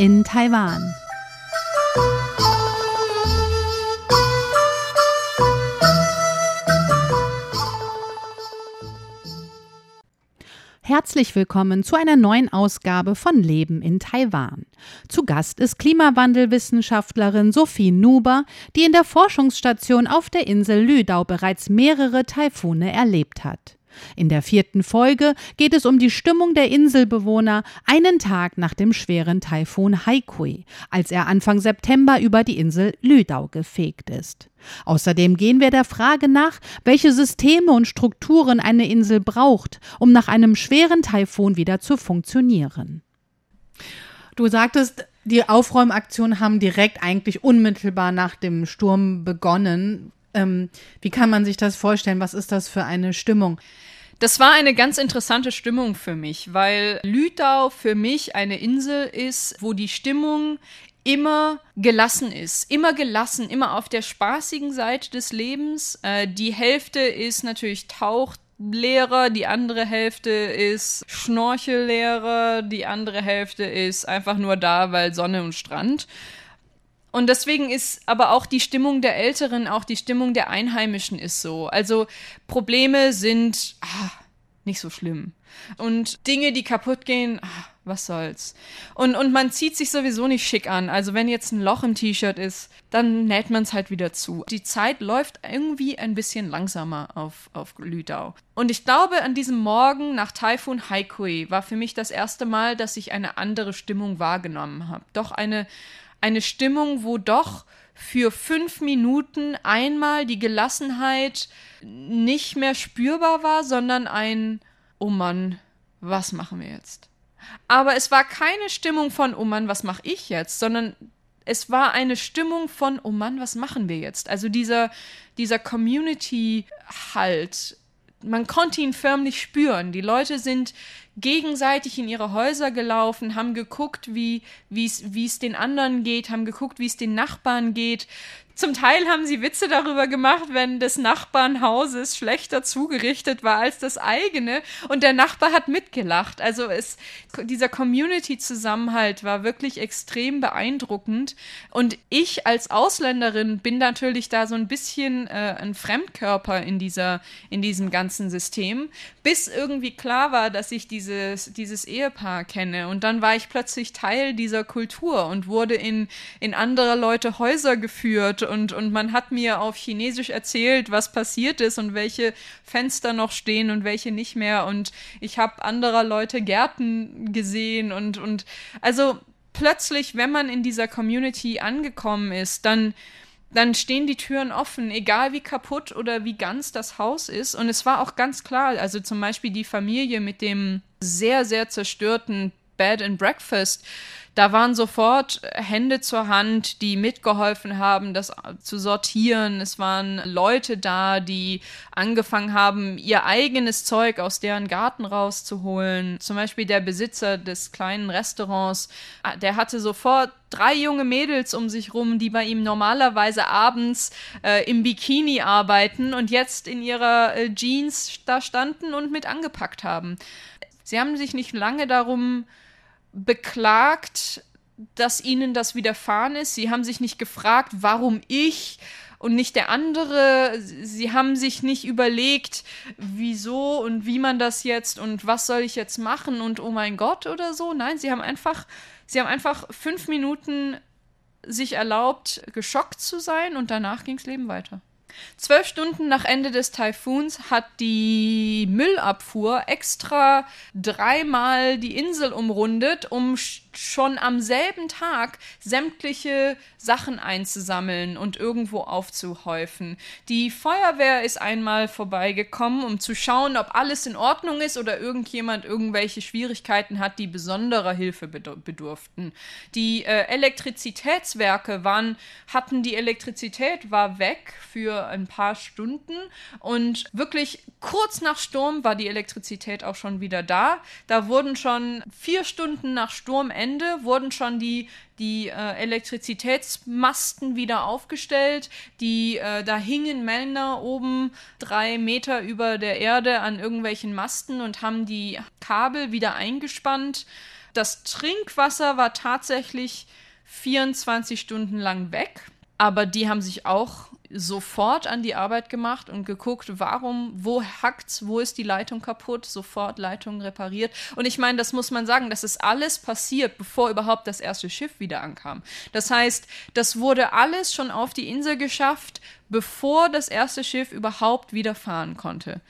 in Taiwan. Herzlich willkommen zu einer neuen Ausgabe von Leben in Taiwan. Zu Gast ist Klimawandelwissenschaftlerin Sophie Nuber, die in der Forschungsstation auf der Insel Lüdau bereits mehrere Taifune erlebt hat. In der vierten Folge geht es um die Stimmung der Inselbewohner einen Tag nach dem schweren Taifun Haikui, als er Anfang September über die Insel Lüdau gefegt ist. Außerdem gehen wir der Frage nach, welche Systeme und Strukturen eine Insel braucht, um nach einem schweren Taifun wieder zu funktionieren. Du sagtest, die Aufräumaktionen haben direkt eigentlich unmittelbar nach dem Sturm begonnen. Ähm, wie kann man sich das vorstellen? Was ist das für eine Stimmung? Das war eine ganz interessante Stimmung für mich, weil Lütau für mich eine Insel ist, wo die Stimmung immer gelassen ist. Immer gelassen, immer auf der spaßigen Seite des Lebens. Äh, die Hälfte ist natürlich Tauchlehrer, die andere Hälfte ist Schnorchellehrer, die andere Hälfte ist einfach nur da, weil Sonne und Strand. Und deswegen ist aber auch die Stimmung der Älteren, auch die Stimmung der Einheimischen ist so. Also Probleme sind ah, nicht so schlimm. Und Dinge, die kaputt gehen, ah, was soll's. Und, und man zieht sich sowieso nicht schick an. Also wenn jetzt ein Loch im T-Shirt ist, dann näht man es halt wieder zu. Die Zeit läuft irgendwie ein bisschen langsamer auf, auf Lüdau. Und ich glaube, an diesem Morgen nach Taifun Haikui war für mich das erste Mal, dass ich eine andere Stimmung wahrgenommen habe. Doch eine, eine Stimmung, wo doch für fünf Minuten einmal die Gelassenheit nicht mehr spürbar war, sondern ein, oh Mann, was machen wir jetzt? Aber es war keine Stimmung von, oh Mann, was mache ich jetzt, sondern es war eine Stimmung von, oh Mann, was machen wir jetzt? Also dieser, dieser Community-Halt, man konnte ihn förmlich spüren. Die Leute sind gegenseitig in ihre Häuser gelaufen, haben geguckt, wie es den anderen geht, haben geguckt, wie es den Nachbarn geht. Zum Teil haben sie Witze darüber gemacht, wenn des Nachbarnhauses schlechter zugerichtet war als das eigene und der Nachbar hat mitgelacht. Also es, dieser Community-Zusammenhalt war wirklich extrem beeindruckend und ich als Ausländerin bin natürlich da so ein bisschen äh, ein Fremdkörper in dieser, in diesem ganzen System, bis irgendwie klar war, dass ich dieses, dieses Ehepaar kenne und dann war ich plötzlich Teil dieser Kultur und wurde in, in andere Leute Häuser geführt und, und man hat mir auf Chinesisch erzählt, was passiert ist und welche Fenster noch stehen und welche nicht mehr. Und ich habe anderer Leute Gärten gesehen und, und also plötzlich, wenn man in dieser Community angekommen ist, dann dann stehen die Türen offen, egal wie kaputt oder wie ganz das Haus ist. Und es war auch ganz klar, also zum Beispiel die Familie mit dem sehr, sehr zerstörten Bed and Breakfast, da waren sofort Hände zur Hand, die mitgeholfen haben, das zu sortieren. Es waren Leute da, die angefangen haben, ihr eigenes Zeug aus deren Garten rauszuholen. Zum Beispiel der Besitzer des kleinen Restaurants, ah, der hatte sofort drei junge Mädels um sich rum, die bei ihm normalerweise abends äh, im Bikini arbeiten und jetzt in ihrer äh, Jeans da standen und mit angepackt haben. Sie haben sich nicht lange darum beklagt, dass ihnen das widerfahren ist. Sie haben sich nicht gefragt, warum ich und nicht der andere. Sie haben sich nicht überlegt, wieso und wie man das jetzt und was soll ich jetzt machen und oh mein Gott oder so. Nein, sie haben einfach, sie haben einfach fünf Minuten sich erlaubt, geschockt zu sein und danach ging das Leben weiter. Zwölf Stunden nach Ende des Taifuns hat die Müllabfuhr extra dreimal die Insel umrundet, um schon am selben Tag sämtliche Sachen einzusammeln und irgendwo aufzuhäufen. Die Feuerwehr ist einmal vorbeigekommen, um zu schauen, ob alles in Ordnung ist oder irgendjemand irgendwelche Schwierigkeiten hat, die besonderer Hilfe bedurften. Die äh, Elektrizitätswerke waren, hatten die Elektrizität, war weg für ein paar Stunden und wirklich kurz nach Sturm war die Elektrizität auch schon wieder da. Da wurden schon vier Stunden nach Sturmende Ende wurden schon die, die äh, Elektrizitätsmasten wieder aufgestellt. Die, äh, da hingen Männer oben drei Meter über der Erde an irgendwelchen Masten und haben die Kabel wieder eingespannt. Das Trinkwasser war tatsächlich 24 Stunden lang weg, aber die haben sich auch sofort an die Arbeit gemacht und geguckt, warum, wo hackt's, wo ist die Leitung kaputt, sofort Leitung repariert. Und ich meine, das muss man sagen, das ist alles passiert, bevor überhaupt das erste Schiff wieder ankam. Das heißt, das wurde alles schon auf die Insel geschafft, bevor das erste Schiff überhaupt wieder fahren konnte.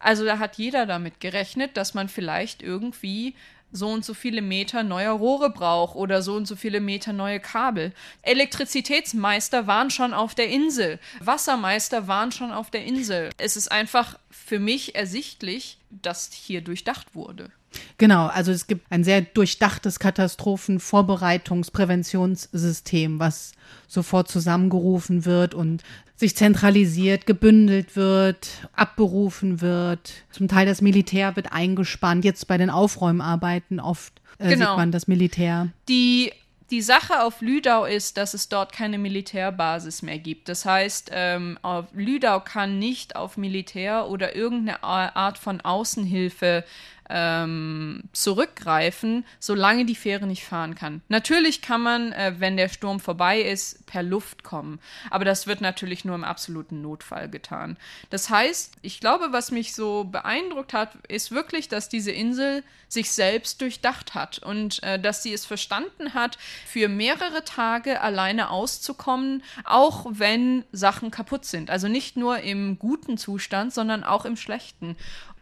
Also da hat jeder damit gerechnet, dass man vielleicht irgendwie so und so viele Meter neuer Rohre braucht oder so und so viele Meter neue Kabel. Elektrizitätsmeister waren schon auf der Insel. Wassermeister waren schon auf der Insel. Es ist einfach für mich ersichtlich, dass hier durchdacht wurde. Genau, also es gibt ein sehr durchdachtes Katastrophenvorbereitungs-Präventionssystem, was sofort zusammengerufen wird und sich zentralisiert, gebündelt wird, abberufen wird. Zum Teil das Militär wird eingespannt. Jetzt bei den Aufräumarbeiten oft äh, genau. sieht man das Militär. Die die Sache auf Lüdau ist, dass es dort keine Militärbasis mehr gibt. Das heißt, ähm, Lüdau kann nicht auf Militär oder irgendeine Art von Außenhilfe ähm, zurückgreifen, solange die Fähre nicht fahren kann. Natürlich kann man, äh, wenn der Sturm vorbei ist, per Luft kommen, aber das wird natürlich nur im absoluten Notfall getan. Das heißt, ich glaube, was mich so beeindruckt hat, ist wirklich, dass diese Insel sich selbst durchdacht hat und äh, dass sie es verstanden hat, für mehrere Tage alleine auszukommen, auch wenn Sachen kaputt sind. Also nicht nur im guten Zustand, sondern auch im schlechten.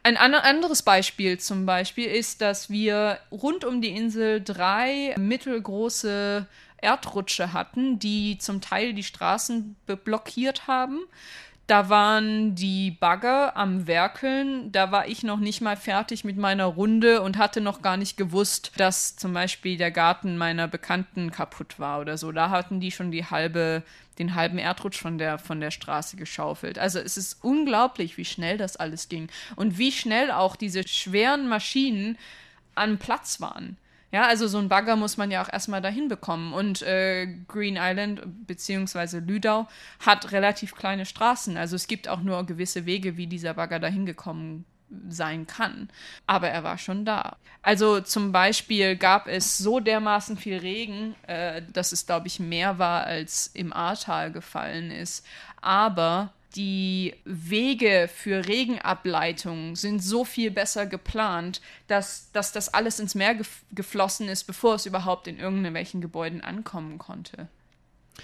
Ein anderes Beispiel zum Beispiel ist, dass wir rund um die Insel drei mittelgroße Erdrutsche hatten, die zum Teil die Straßen blockiert haben. Da waren die Bagger am Werkeln. Da war ich noch nicht mal fertig mit meiner Runde und hatte noch gar nicht gewusst, dass zum Beispiel der Garten meiner Bekannten kaputt war oder so. Da hatten die schon die halbe, den halben Erdrutsch von der, von der Straße geschaufelt. Also es ist unglaublich, wie schnell das alles ging und wie schnell auch diese schweren Maschinen an Platz waren. Ja, also so ein Bagger muss man ja auch erstmal dahin bekommen. Und äh, Green Island bzw. Lüdau hat relativ kleine Straßen. Also es gibt auch nur gewisse Wege, wie dieser Bagger dahin gekommen sein kann. Aber er war schon da. Also zum Beispiel gab es so dermaßen viel Regen, äh, dass es, glaube ich, mehr war, als im Ahrtal gefallen ist. Aber die Wege für Regenableitung sind so viel besser geplant, dass, dass das alles ins Meer gef geflossen ist, bevor es überhaupt in irgendwelchen Gebäuden ankommen konnte.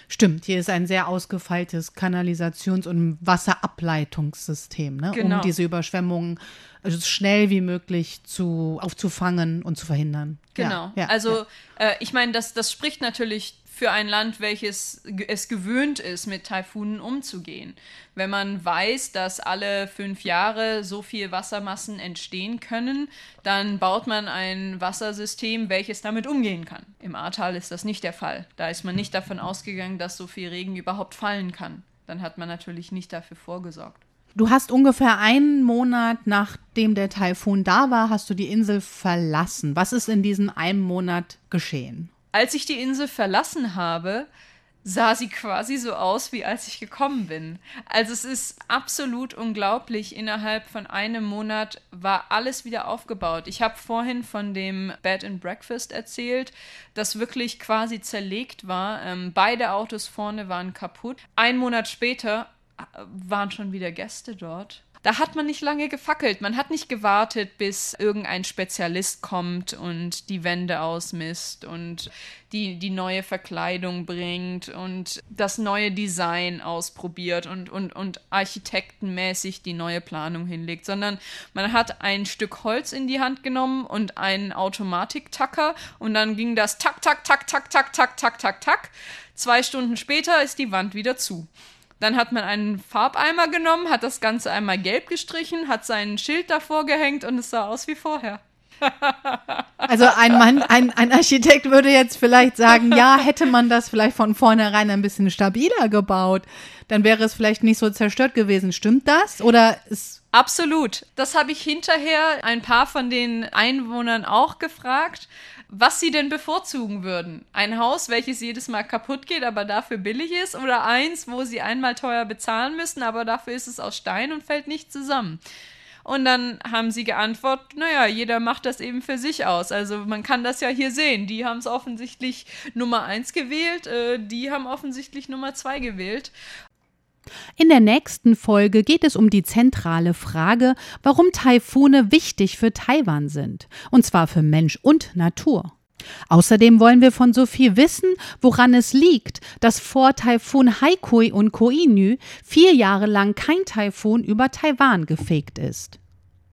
Stimmt, hier ist ein sehr ausgefeiltes Kanalisations- und Wasserableitungssystem, ne? genau. um diese Überschwemmungen so schnell wie möglich zu, aufzufangen und zu verhindern. Genau. Ja, ja, also ja. Äh, ich meine, das, das spricht natürlich für ein Land, welches es gewöhnt ist, mit Taifunen umzugehen. Wenn man weiß, dass alle fünf Jahre so viel Wassermassen entstehen können, dann baut man ein Wassersystem, welches damit umgehen kann. Im Ahrtal ist das nicht der Fall. Da ist man nicht davon ausgegangen, dass so viel Regen überhaupt fallen kann. Dann hat man natürlich nicht dafür vorgesorgt. Du hast ungefähr einen Monat nachdem der Taifun da war, hast du die Insel verlassen. Was ist in diesem einen Monat geschehen? Als ich die Insel verlassen habe, sah sie quasi so aus, wie als ich gekommen bin. Also es ist absolut unglaublich. Innerhalb von einem Monat war alles wieder aufgebaut. Ich habe vorhin von dem Bed and Breakfast erzählt, das wirklich quasi zerlegt war. Ähm, beide Autos vorne waren kaputt. Ein Monat später äh, waren schon wieder Gäste dort. Da hat man nicht lange gefackelt. Man hat nicht gewartet, bis irgendein Spezialist kommt und die Wände ausmisst und die, die neue Verkleidung bringt und das neue Design ausprobiert und, und, und architektenmäßig die neue Planung hinlegt, sondern man hat ein Stück Holz in die Hand genommen und einen Automatiktacker und dann ging das tak, tak, tak, tak, tak, tak, tak, tak, tak. Zwei Stunden später ist die Wand wieder zu. Dann hat man einen Farbeimer genommen, hat das Ganze einmal gelb gestrichen, hat sein Schild davor gehängt und es sah aus wie vorher. Also ein Mann, ein, ein Architekt würde jetzt vielleicht sagen, ja, hätte man das vielleicht von vornherein ein bisschen stabiler gebaut, dann wäre es vielleicht nicht so zerstört gewesen. Stimmt das? Oder ist Absolut. Das habe ich hinterher ein paar von den Einwohnern auch gefragt was sie denn bevorzugen würden. Ein Haus, welches jedes Mal kaputt geht, aber dafür billig ist, oder eins, wo sie einmal teuer bezahlen müssen, aber dafür ist es aus Stein und fällt nicht zusammen. Und dann haben sie geantwortet, naja, jeder macht das eben für sich aus. Also man kann das ja hier sehen. Die haben es offensichtlich Nummer eins gewählt, äh, die haben offensichtlich Nummer zwei gewählt. In der nächsten Folge geht es um die zentrale Frage, warum Taifune wichtig für Taiwan sind, und zwar für Mensch und Natur. Außerdem wollen wir von Sophie wissen, woran es liegt, dass vor Taifun Haikui und Koinyu vier Jahre lang kein Taifun über Taiwan gefegt ist.